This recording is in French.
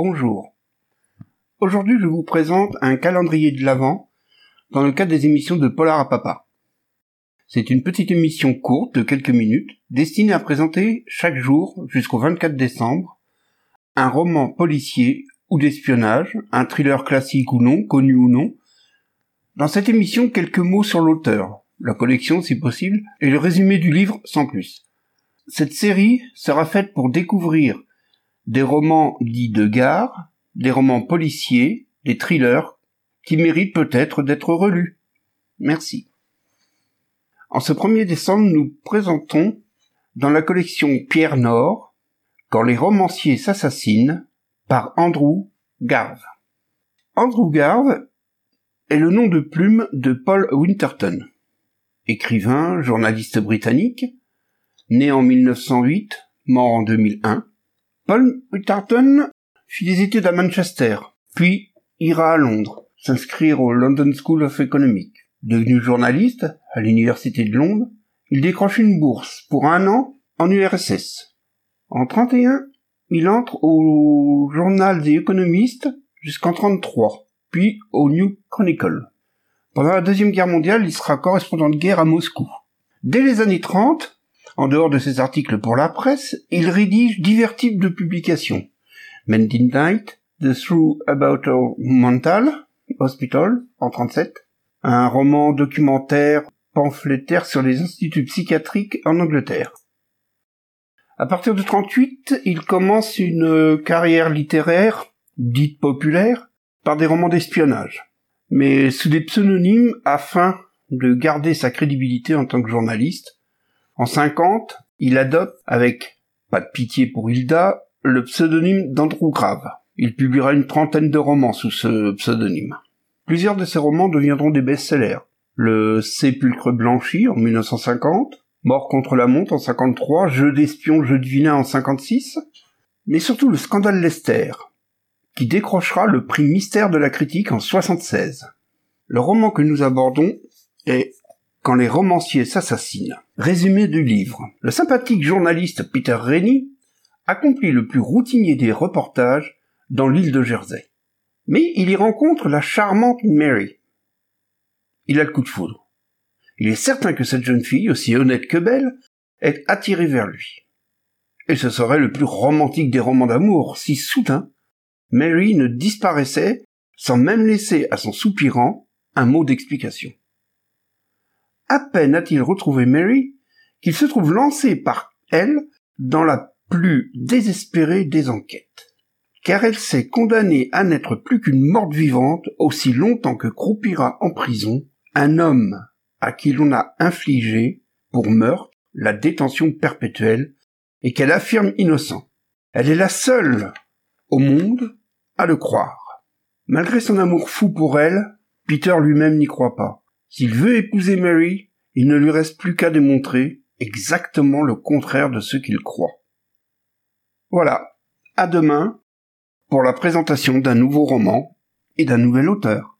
Bonjour. Aujourd'hui, je vous présente un calendrier de l'Avent dans le cadre des émissions de Polar à Papa. C'est une petite émission courte de quelques minutes destinée à présenter chaque jour jusqu'au 24 décembre un roman policier ou d'espionnage, un thriller classique ou non, connu ou non. Dans cette émission, quelques mots sur l'auteur, la collection si possible, et le résumé du livre sans plus. Cette série sera faite pour découvrir des romans dits de gare, des romans policiers, des thrillers, qui méritent peut-être d'être relus. Merci. En ce 1er décembre, nous présentons dans la collection Pierre Nord, Quand les romanciers s'assassinent, par Andrew Garve. Andrew Garve est le nom de plume de Paul Winterton, écrivain, journaliste britannique, né en 1908, mort en 2001. Paul Winterton fit des études à Manchester, puis ira à Londres, s'inscrire au London School of Economics. Devenu journaliste à l'université de Londres, il décroche une bourse pour un an en URSS. En 31, il entre au journal des économistes jusqu'en 33, puis au New Chronicle. Pendant la Deuxième Guerre mondiale, il sera correspondant de guerre à Moscou. Dès les années 30, en dehors de ses articles pour la presse, il rédige divers types de publications. Mending Night, The Through About a Mental Hospital, en 37, un roman documentaire pamphlétaire sur les instituts psychiatriques en Angleterre. À partir de 38, il commence une carrière littéraire, dite populaire, par des romans d'espionnage, mais sous des pseudonymes afin de garder sa crédibilité en tant que journaliste. En 50, il adopte, avec pas de pitié pour Hilda, le pseudonyme d'Andrew Grave. Il publiera une trentaine de romans sous ce pseudonyme. Plusieurs de ces romans deviendront des best-sellers. Le Sépulcre blanchi en 1950, Mort contre la montre en 53, Jeu d'espion, jeu de vilain en 56, mais surtout le scandale Lester, qui décrochera le prix mystère de la critique en 76. Le roman que nous abordons est Les romanciers s'assassinent. Résumé du livre. Le sympathique journaliste Peter Rennie accomplit le plus routinier des reportages dans l'île de Jersey. Mais il y rencontre la charmante Mary. Il a le coup de foudre. Il est certain que cette jeune fille, aussi honnête que belle, est attirée vers lui. Et ce serait le plus romantique des romans d'amour si soudain Mary ne disparaissait sans même laisser à son soupirant un mot d'explication. À peine a-t-il retrouvé Mary qu'il se trouve lancé par elle dans la plus désespérée des enquêtes. Car elle s'est condamnée à n'être plus qu'une morte vivante aussi longtemps que croupira en prison un homme à qui l'on a infligé, pour meurtre, la détention perpétuelle, et qu'elle affirme innocent. Elle est la seule au monde à le croire. Malgré son amour fou pour elle, Peter lui-même n'y croit pas. S'il veut épouser Mary, il ne lui reste plus qu'à démontrer exactement le contraire de ce qu'il croit. Voilà. À demain pour la présentation d'un nouveau roman et d'un nouvel auteur.